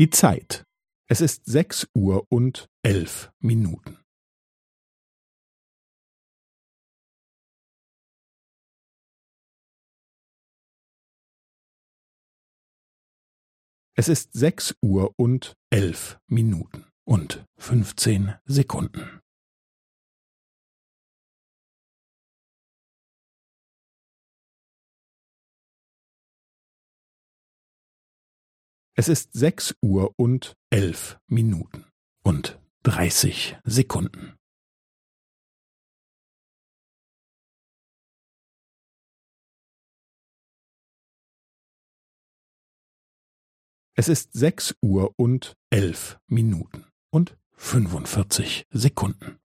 Die Zeit. Es ist sechs Uhr und elf Minuten. Es ist sechs Uhr und elf Minuten und fünfzehn Sekunden. Es ist sechs Uhr und elf Minuten und dreißig Sekunden. Es ist sechs Uhr und elf Minuten und fünfundvierzig Sekunden.